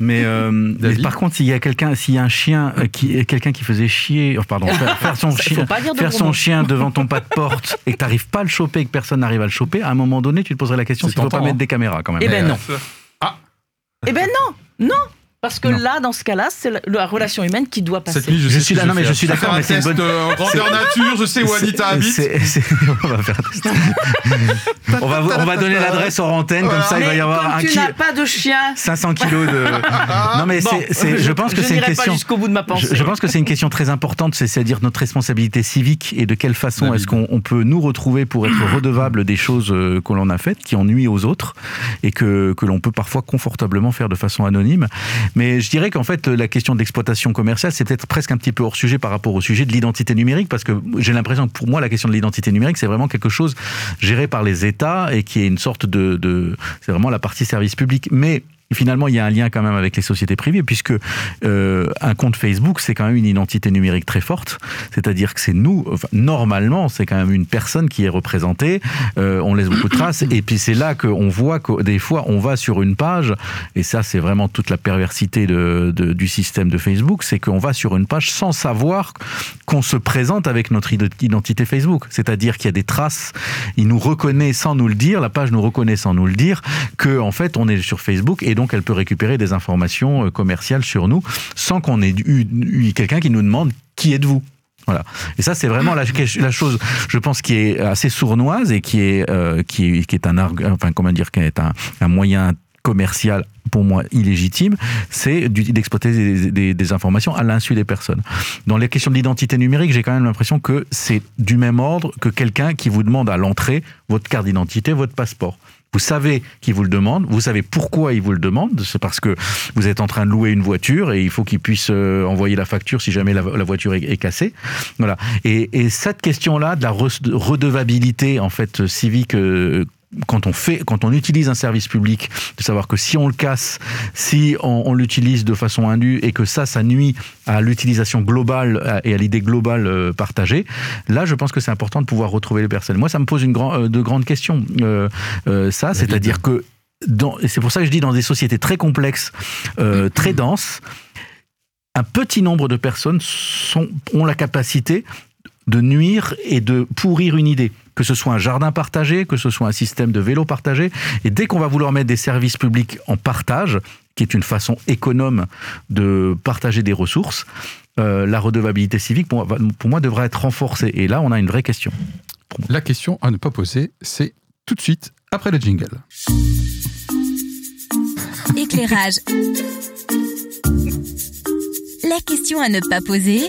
Mais, euh, par contre, s'il y a quelqu'un, s'il y a un chien qui, quelqu'un qui faisait chier, oh, pardon, faire, son chien, faire son chien devant ton pas de porte et que tu n'arrives pas à le choper et que personne n'arrive à le choper, à un moment donné, tu te poserais la question s'il ne faut pas mettre hein. des caméras quand même. Eh ben non. Ah. Eh ben non, non. Parce que là, dans ce cas-là, c'est la, relation humaine qui doit passer. je, suis là, non, mais je suis d'accord, mais c'est une bonne euh, grandeur nature. Je sais où Anita habite. on va faire un test. on va, on va donner l'adresse hors antenne, comme ça, il va y avoir un. Tu n'as pas de chien. 500 kilos de. non, mais c'est, je pense que c'est une question. jusqu'au bout de ma pensée. Je, pense que c'est une question très importante, c'est-à-dire notre responsabilité civique et de quelle façon est-ce qu'on peut nous retrouver pour être redevable des choses euh, que l'on a faites, qui ennuient aux autres et que que l'on peut parfois confortablement faire de façon anonyme. Mais je dirais qu'en fait, la question d'exploitation commerciale, c'est peut-être presque un petit peu hors sujet par rapport au sujet de l'identité numérique, parce que j'ai l'impression que pour moi, la question de l'identité numérique, c'est vraiment quelque chose géré par les États et qui est une sorte de, de c'est vraiment la partie service public. Mais finalement, il y a un lien quand même avec les sociétés privées, puisque euh, un compte Facebook, c'est quand même une identité numérique très forte. C'est-à-dire que c'est nous, normalement, c'est quand même une personne qui est représentée. Euh, on laisse beaucoup de traces, et puis c'est là qu'on voit que des fois, on va sur une page, et ça, c'est vraiment toute la perversité du système de Facebook, c'est qu'on va sur une page sans savoir qu'on se présente avec notre identité Facebook. C'est-à-dire qu'il y a des traces. Il nous reconnaît sans nous le dire, la page nous reconnaît sans nous le dire, que en fait, on est sur Facebook et donc elle peut récupérer des informations euh, commerciales sur nous sans qu'on ait eu, quelqu'un qui nous demande qui êtes-vous voilà. Et ça, c'est vraiment la, la, chose, je pense, qui est assez sournoise et qui est, euh, qui, qui est un, enfin, comment dire, qui est un, un moyen commercial pour moi illégitime, c'est d'exploiter des, des, informations à l'insu des personnes. Dans les questions d'identité numérique, j'ai quand même l'impression que c'est du même ordre que quelqu'un qui vous demande à l'entrée votre carte d'identité, votre passeport. Vous savez qu'il vous le demande, vous savez pourquoi il vous le demande, c'est parce que vous êtes en train de louer une voiture et il faut qu'il puisse euh, envoyer la facture si jamais la, voiture est, cassée. Voilà. Et, et cette question-là de la redevabilité en fait civique euh, quand on fait, quand on utilise un service public, de savoir que si on le casse, si on, l'utilise de façon indue et que ça, ça nuit à l'utilisation globale et à l'idée globale euh, partagée, là, je pense que c'est important de pouvoir retrouver les personnes. Moi, ça me pose une euh, de grandes questions. Euh, ça, c'est-à-dire que c'est pour ça que je dis dans des sociétés très complexes, très denses, un petit nombre de personnes sont, ont la capacité de nuire et de pourrir une idée que ce soit un jardin partagé, que ce soit un système de vélo partagé. Et dès qu'on va vouloir mettre des services publics en partage, qui est une façon économe de partager des ressources, euh, la redevabilité civique, pour moi, pour moi, devra être renforcée. Et là, on a une vraie question. La question à ne pas poser, c'est tout de suite après le jingle. Éclairage. La question à ne pas poser.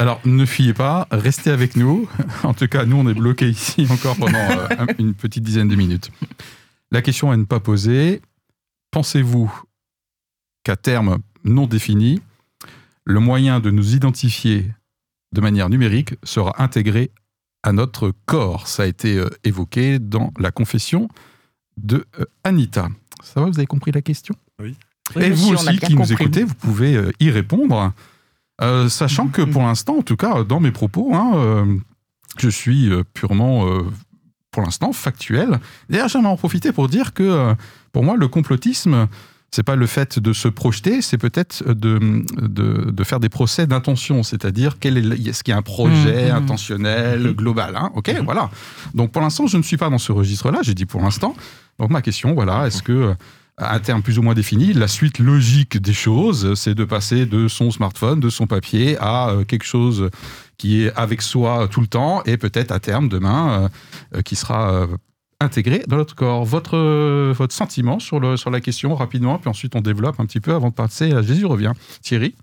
Alors, ne fuyez pas, restez avec nous. En tout cas, nous, on est bloqués ici encore pendant euh, une petite dizaine de minutes. La question à ne pas poser, pensez-vous qu'à terme non défini, le moyen de nous identifier de manière numérique sera intégré à notre corps? Ça a été euh, évoqué dans la confession de euh, Anita. Ça va, vous avez compris la question? Oui. Et vous aussi qui nous écoutez, vous pouvez y répondre. Euh, sachant que pour l'instant, en tout cas, dans mes propos, hein, euh, je suis euh, purement pour l'instant, factuel. D'ailleurs, j'aimerais en profiter pour dire que, pour moi, le complotisme, c'est pas le fait de se projeter, c'est peut-être de, de, de, faire des procès d'intention, c'est-à-dire quel est, est-ce qu'il y a un projet mmh, mmh. intentionnel, mmh. global, hein ok, voilà. Donc pour l'instant, je ne suis pas dans ce registre-là, j'ai dit pour l'instant. Donc ma question, voilà, est-ce que à terme plus ou moins défini, la suite logique des choses, c'est de passer de son smartphone, de son papier à euh, quelque chose qui est avec soi tout le temps et peut-être à terme demain euh, euh, qui sera intégré dans notre corps. Votre, votre sentiment sur, le, sur la question rapidement, puis ensuite on développe un petit peu avant de passer à Jésus revient. Thierry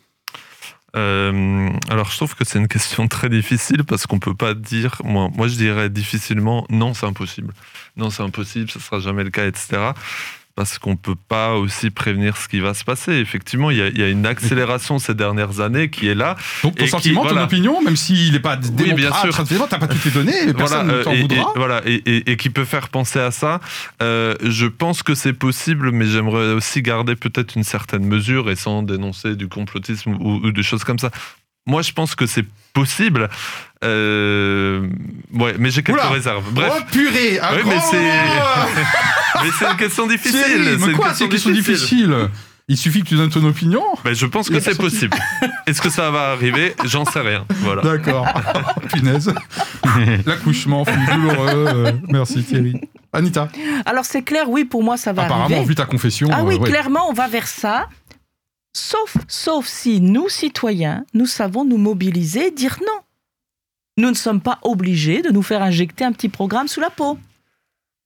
alors, je trouve que c'est une question très difficile parce qu'on peut pas dire. Moi, moi, je dirais difficilement non, c'est impossible. Non, c'est impossible, ce sera jamais le cas, etc parce qu'on ne peut pas aussi prévenir ce qui va se passer. Effectivement, il y, a, une accélération ces dernières années qui est là. Donc ton sentiment, ton opinion, même s'il n'est pas démontrable, oui, bien sûr. tu n'as pas toutes les données, personne voilà, ne t'en voudra. Et, voilà, et, qui peut faire penser à ça. Euh, je pense que c'est possible, mais j'aimerais aussi garder peut-être une certaine mesure et sans dénoncer du complotisme ou, ou des choses comme ça. Moi, je pense que c'est possible. Euh, ouais, mais j'ai quelques réserves. Bref. Oh purée, un mais c'est mais c'est une question difficile. mais quoi, c'est une question difficile. Il suffit que tu donnes ton opinion. Ben, je pense que c'est possible. Est-ce que ça va arriver? J'en sais rien. Voilà. D'accord. Punaise. L'accouchement fut douloureux. Euh, merci Thierry. Anita? Alors c'est clair, oui, pour moi ça va Apparemment, arriver. vu ta confession. Ah oui, euh, clairement, on va vers ça. Sauf, sauf si nous, citoyens, nous savons nous mobiliser, dire non. Nous ne sommes pas obligés de nous faire injecter un petit programme sous la peau.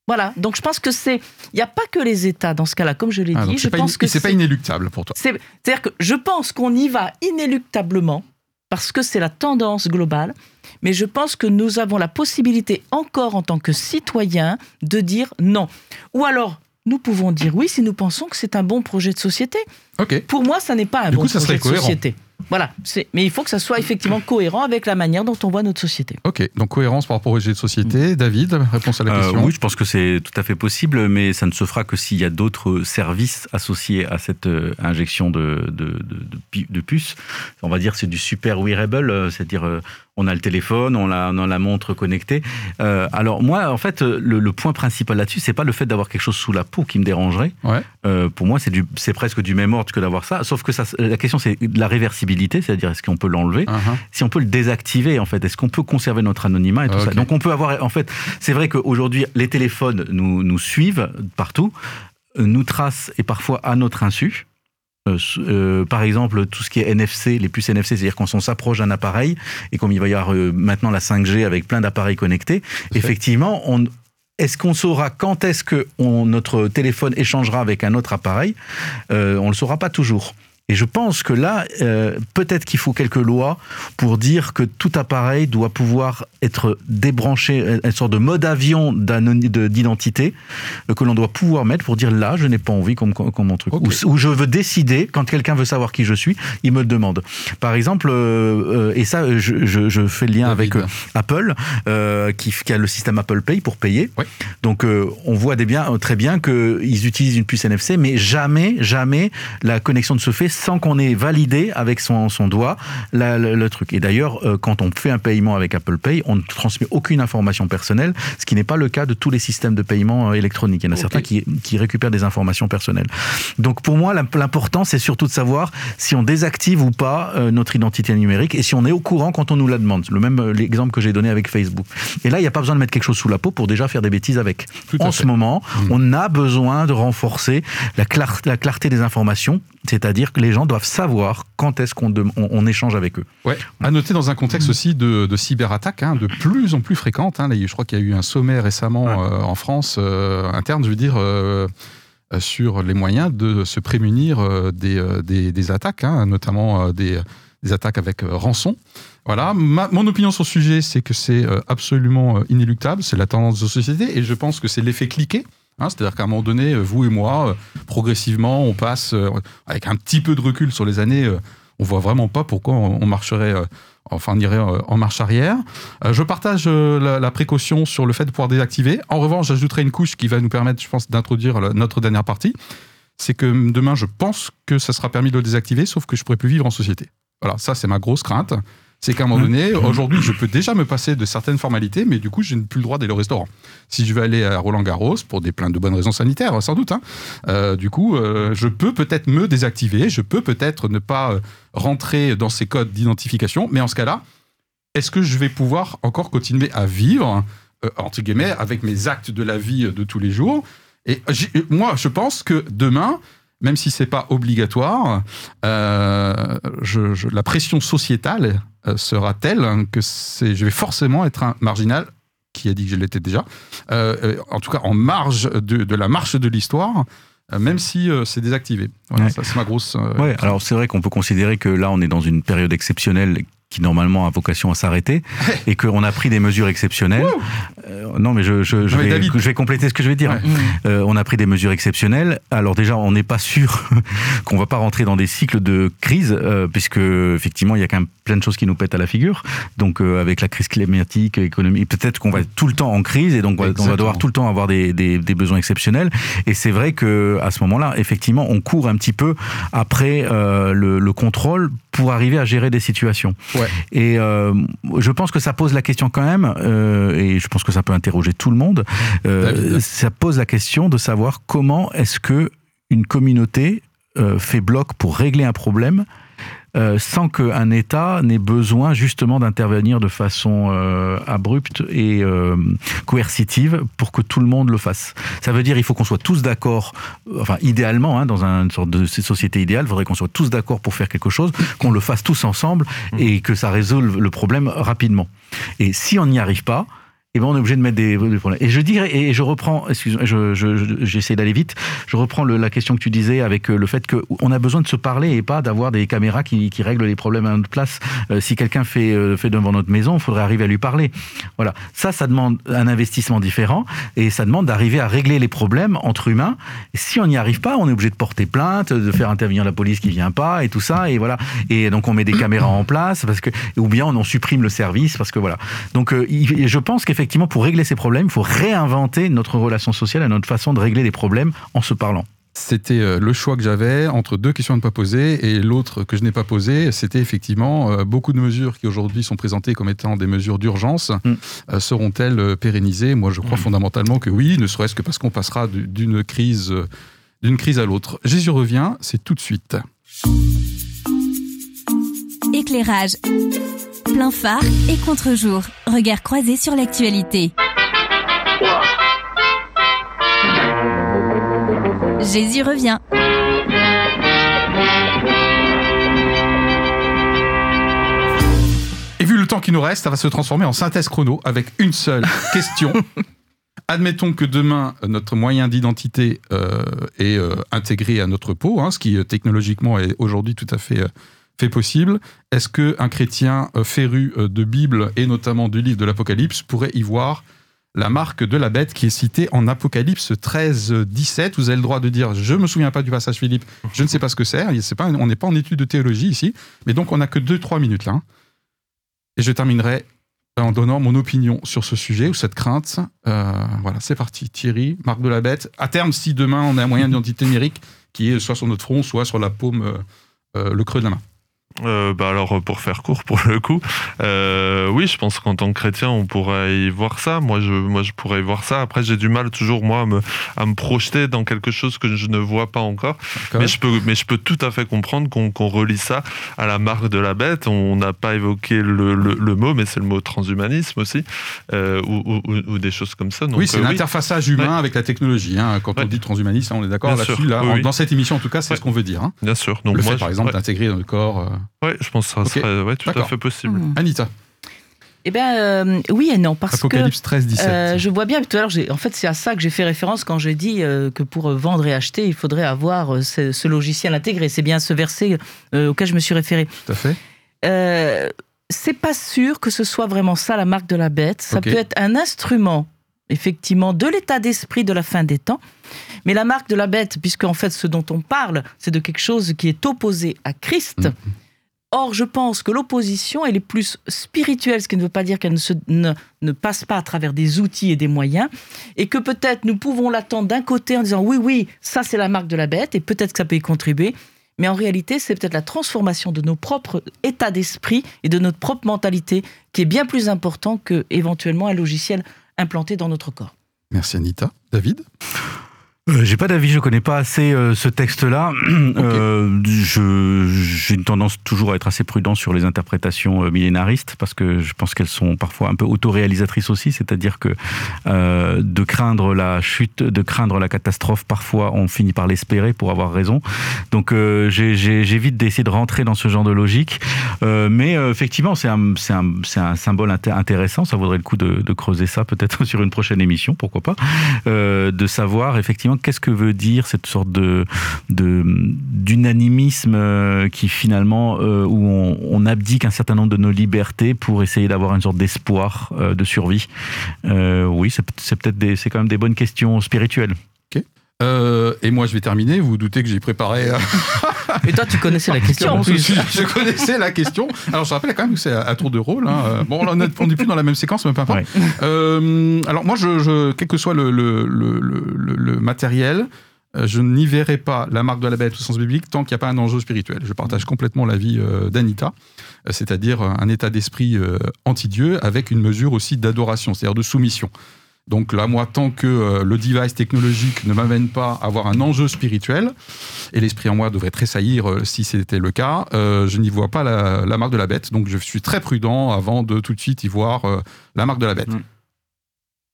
Voilà. Donc je pense que c'est, il n'y a pas que les États dans ce cas-là, comme je l'ai ah, dit. Je pense que c'est pas inéluctable pour toi. C'est-à-dire que je pense qu'on y va inéluctablement parce que c'est la tendance globale. Mais je pense que nous avons la possibilité encore en tant que citoyens de dire non. Ou alors nous pouvons dire oui si nous pensons que c'est un bon projet de société. Pour moi, ça n'est pas un bon projet de société. Voilà, mais il faut que ça soit effectivement cohérent avec la manière dont on voit notre société. Ok, donc cohérence par rapport au projet de société. Mm. David, réponse à la euh, question Oui, je pense que c'est tout à fait possible, mais ça ne se fera que s'il y a d'autres services associés à cette euh, injection de, de, de, puces. On va dire c'est du super wearable, euh, c'est-à-dire on a le téléphone, on a, on a la montre connectée. Euh, alors moi, en fait, le, point principal là-dessus, c'est pas le fait d'avoir quelque chose sous la peau qui me dérangerait. Euh, pour moi, c'est, c'est presque du même ordre que d'avoir ça. Sauf que ça, la question, c'est de la réversibilité, c'est-à-dire est-ce qu'on peut l'enlever, uh-huh. si on peut le désactiver, en fait, est-ce qu'on peut conserver notre anonymat et tout ça? Donc on peut avoir, en fait, c'est vrai qu'aujourd'hui, les téléphones nous, nous suivent partout, nous tracent et parfois à notre insu. Euh, euh, par exemple, tout ce qui est NFC, les puces NFC, c'est-à-dire quand on s'approche d'un appareil et comme il va y avoir euh, maintenant la 5G avec plein d'appareils connectés, effectivement, on, est-ce qu'on saura quand est-ce que notre téléphone échangera avec un autre appareil? On ne le saura pas toujours. Et je pense que là, euh, peut-être qu'il faut quelques lois pour dire que tout appareil doit pouvoir être débranché, euh, une sorte de mode avion d'identité euh, que l'on doit pouvoir mettre pour dire là, je n'ai pas envie comme, comme mon truc. Ou, je veux décider, quand quelqu'un veut savoir qui je suis, il me le demande. Par exemple, et ça, je, je, fais le lien avec Apple, qui, qui, a le système Apple Pay pour payer. Donc, on voit des bien, très bien qu'ils utilisent une puce NFC, mais jamais, jamais la connexion ne se fait sans qu'on ait validé avec son, son doigt le, truc. Et d'ailleurs, euh, quand on fait un paiement avec Apple Pay, on ne transmet aucune information personnelle, ce qui n'est pas le cas de tous les systèmes de paiement euh, électroniques. Il y en a certains qui, qui, récupèrent des informations personnelles. Donc pour moi, l'important, c'est surtout de savoir si on désactive ou pas euh, notre identité numérique et si on est au courant quand on nous la demande. Le même l'exemple que j'ai donné avec Facebook. Et là, il n'y a pas besoin de mettre quelque chose sous la peau pour déjà faire des bêtises avec. en ce moment, mmh. on a besoin de renforcer la, la clarté des informations, c'est-à-dire que les gens doivent savoir quand est-ce qu'on on, échange avec eux. Ouais. À noter dans un contexte aussi de, de cyberattaques hein, de plus en plus fréquentes. Hein. je crois qu'il y a eu un sommet récemment euh, en France euh, interne, je veux dire. Euh, sur les moyens de se prémunir des, des, attaques, hein, notamment des, des, attaques avec rançon. Voilà, mon opinion sur le sujet, c'est que c'est absolument inéluctable, c'est la tendance de la société, et je pense que c'est l'effet cliqué. Hein, c'est-à-dire qu'à un moment donné, euh, vous et moi, euh, progressivement, on passe, euh, avec un petit peu de recul sur les années, on voit vraiment pas pourquoi on marcherait, enfin on irait en marche arrière. Je partage la précaution sur le fait de pouvoir désactiver. En revanche, j'ajouterai une couche qui va nous permettre, je pense, d'introduire notre dernière partie. C'est que demain, je pense que ça sera permis de le désactiver, sauf que je pourrai plus vivre en société. Voilà, ça c'est ma grosse crainte C'est qu'à un moment donné, aujourd'hui, je peux déjà me passer de certaines formalités, mais du coup, je n'ai plus le droit d'aller au restaurant. Si je veux aller à Roland Garros, pour des plein de bonnes raisons sanitaires, sans doute, hein, euh, du coup, euh, je peux peut-être me désactiver, je peux peut-être ne pas euh, rentrer dans ces codes d'identification, mais en ce cas-là, est-ce que je vais pouvoir encore continuer à vivre, entre guillemets, avec mes actes de la vie de tous les jours? Et moi, je pense que demain, même si c'est pas obligatoire, je, la pression sociétale euh, sera telle que je vais forcément être un marginal qui a dit que je l'étais déjà, euh, euh, en tout cas en marge de, la marche de l'histoire, même si c'est désactivé. Voilà, ça c'est ma grosse. ouais, alors c'est vrai qu'on peut considérer que là on est dans une période exceptionnelle qui normalement a vocation à s'arrêter, et qu'on a pris des mesures exceptionnelles. Euh, non, mais je, je, je, vais, je, vais, compléter ce que je vais dire. Euh, on a pris des mesures exceptionnelles. Alors déjà, on n'est pas sûr qu'on va pas rentrer dans des cycles de crise, euh, puisque effectivement, il y a quand même plein de choses qui nous pètent à la figure. Donc avec la crise climatique, économique, peut-être qu'on va être tout le temps en crise, et donc on va devoir tout le temps avoir des, des, des besoins exceptionnels. Et c'est vrai que à ce moment-là, effectivement, on court un petit peu après le, le, contrôle pour arriver à gérer des situations. Et euh, je pense que ça pose la question quand même, euh, et je pense que ça peut interroger tout le monde. Euh, ça pose la question de savoir comment est-ce que une communauté fait bloc pour régler un problème euh, sans qu'un État n'ait besoin justement d'intervenir de façon euh, abrupte et euh, coercitive pour que tout le monde le fasse. Ça veut dire il faut qu'on soit tous d'accord, enfin idéalement, hein, dans une sorte de société idéale, il faudrait qu'on soit tous d'accord pour faire quelque chose, qu'on le fasse tous ensemble et que ça résolve le problème rapidement. Et si on n'y arrive pas, et ben on est obligé de mettre des, problèmes. Et je dirais, et je reprends, excuse-moi, j'essaie je, je, d'aller vite, je reprends la question que tu disais avec euh, le fait qu'on a besoin de se parler et pas d'avoir des caméras qui, qui, règlent les problèmes à notre place. Euh, si quelqu'un fait, euh, fait devant notre maison, il faudrait arriver à lui parler. Voilà. Ça, ça demande un investissement différent et ça demande d'arriver à régler les problèmes entre humains. Si on n'y arrive pas, on est obligé de porter plainte, de faire intervenir la police qui vient pas et tout ça. Et voilà. Et donc on met des caméras en place parce que, ou bien on, supprime le service parce que voilà. Donc je pense qu'effectivement, effectivement, pour régler ces problèmes, il faut réinventer notre relation sociale et notre façon de régler les problèmes en se parlant. C'était euh, le choix que j'avais entre deux questions à ne pas poser et l'autre que je n'ai pas posée. C'était effectivement euh, beaucoup de mesures qui aujourd'hui sont présentées comme étant des mesures d'urgence. Mm. Euh, seront-elles pérennisées? Moi, je crois mm. fondamentalement que oui, ne serait-ce que parce qu'on passera d'une crise, d'une crise à l'autre. Jésus revient, c'est tout de suite. Éclairage plein phare et contre-jour. Regard croisé sur l'actualité. Jésus revient. Et vu le temps qui nous reste, ça va se transformer en synthèse chrono avec une seule question. Admettons que demain, notre moyen d'identité euh, est euh, intégré à notre peau, hein, ce qui euh, technologiquement est aujourd'hui tout à fait possible. Est-ce qu'un chrétien euh, féru euh, de Bible et notamment du livre de l'Apocalypse pourrait y voir la marque de la bête qui est citée en Apocalypse 13, 17. Vous avez le droit de dire Je me souviens pas du passage, Philippe, je ne sais pas ce que c'est. Pas, on n'est pas en étude de théologie ici, mais donc on n'a que 2-3 minutes là. Et je terminerai en donnant mon opinion sur ce sujet ou cette crainte. Euh, voilà, c'est parti. Thierry, marque de la bête. À terme, si demain on a un moyen d'identité numérique qui est soit sur notre front, soit sur la paume, le creux de la main euh, bah alors pour faire court pour le coup, euh, oui, je pense qu'en tant que chrétien, on pourrait y voir ça. Moi, je, moi, je pourrais y voir ça. Après, j'ai du mal toujours moi à me, à me projeter dans quelque chose que je ne vois pas encore. Mais je peux, mais je peux tout à fait comprendre qu'on relie ça à la marque de la bête. On n'a pas évoqué le, le, mot, mais c'est le mot transhumanisme aussi, euh, ou, ou, des choses comme ça. Donc, oui, c'est l'interfaçage humain avec la technologie. Hein. Quand on dit transhumanisme, on est d'accord là-dessus. Là, dans cette émission, en tout cas, c'est ce qu'on veut dire. Hein. Bien sûr. Donc, le fait, par exemple, d'intégrer dans le corps. Euh, oui, je pense que ça serait tout à fait possible. Mmh. Anita eh bien, euh, oui et non, parce Apocalypse que 13, 17. Euh, je vois bien. Tout à l'heure, en fait, c'est à ça que j'ai fait référence quand j'ai dit euh, que pour vendre et acheter, il faudrait avoir ce, logiciel intégré. C'est bien ce verset auquel je me suis référé. Tout à fait. c'est pas sûr que ce soit vraiment ça la marque de la bête. Ça peut être un instrument, effectivement, de l'état d'esprit de la fin des temps. Mais la marque de la bête, puisque en fait, ce dont on parle, c'est de quelque chose qui est opposé à Christ. Mm-hmm. Or, je pense que l'opposition, elle est plus spirituelle, ce qui ne veut pas dire qu'elle ne, ne, passe pas à travers des outils et des moyens, et que peut-être nous pouvons l'attendre d'un côté en disant oui, oui, ça c'est la marque de la bête, et peut-être que ça peut y contribuer, mais en réalité, c'est peut-être la transformation de nos propres états d'esprit et de notre propre mentalité qui est bien plus important que éventuellement un logiciel implanté dans notre corps. Merci Anita. David? Euh, j'ai pas d'avis, je connais pas assez euh, ce texte-là. Euh, j'ai une tendance toujours à être assez prudent sur les interprétations millénaristes parce que je pense qu'elles sont parfois un peu autoréalisatrices aussi, c'est-à-dire que de craindre la chute, de craindre la catastrophe, parfois on finit par l'espérer pour avoir raison. Donc j'évite d'essayer de rentrer dans ce genre de logique, mais effectivement c'est un, un, un, symbole intéressant. Ça vaudrait le coup de, de creuser ça peut-être sur une prochaine émission, pourquoi pas, de savoir effectivement qu'est-ce que veut dire cette sorte de d'unanimisme euh, qui finalement euh, où on, abdique un certain nombre de nos libertés pour essayer d'avoir une sorte d'espoir euh, de survie? oui, c'est peut-être c'est quand même des bonnes questions spirituelles. Et moi, je vais terminer. Vous, vous doutez que j'ai préparé. et toi, tu connaissais la question en plus. Je, connaissais la question. Alors, je rappelle quand même que c'est à, tour de rôle. Hein. Bon, on n'est plus dans la même séquence, mais peu importe. alors, moi, je, quel que soit le, le, le matériel, euh, je n'y verrai pas la marque de la bête au sens biblique tant qu'il n'y a pas un enjeu spirituel. Je partage complètement l'avis euh, d'Anita, euh, c'est-à-dire un état d'esprit anti-Dieu avec une mesure aussi d'adoration, c'est-à-dire de soumission. Donc là, moi, tant que le device technologique ne m'amène pas à avoir un enjeu spirituel, et l'esprit en moi devrait tressaillir si c'était le cas, je n'y vois pas la, marque de la bête. Donc je suis très prudent avant de tout de suite y voir la marque de la bête. Mm.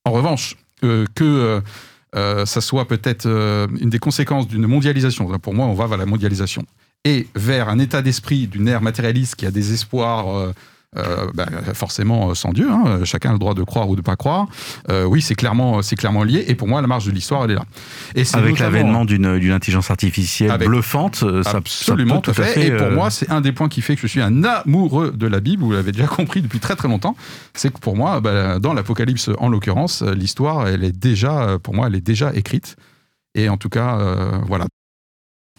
En revanche, que euh, ça soit peut-être euh, une des conséquences d'une mondialisation. Pour moi, on va vers la mondialisation. Et vers un état d'esprit d'une ère matérialiste qui a des espoirs euh, bah, forcément euh, sans Dieu, hein, chacun a le droit de croire ou de pas croire. Euh, oui, c'est clairement, c'est clairement lié. Et pour moi, la marge de l'histoire, elle est là. Et Avec l'avènement d'une, d'une intelligence artificielle bluffante, ça, absolument tout à fait. Et pour moi, c'est un des points qui fait que je suis un amoureux de la Bible. Vous l'avez déjà compris depuis très très longtemps. C'est que pour moi, bah, dans l'Apocalypse en l'occurrence, l'histoire, elle est déjà, pour moi, elle est déjà écrite. Et en tout cas, voilà.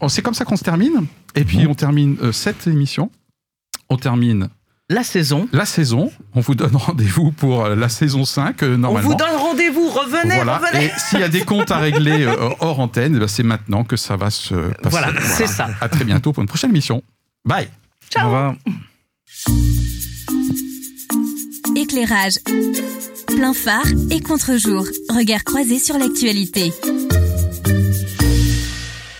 C'est comme ça qu'on se termine. Et puis, on termine cette émission. On termine la saison. La saison. On vous donne rendez-vous pour euh, la saison 5, normalement. On vous donne rendez-vous, revenez, revenez. Et s'il y a des comptes à régler euh, hors antenne, eh ben, c'est maintenant que ça va se passer. Voilà, c'est ça. À très bientôt pour une prochaine émission. Bye. Ciao. Au revoir. Éclairage. Plein phare et contre-jour. Regard croisé sur l'actualité.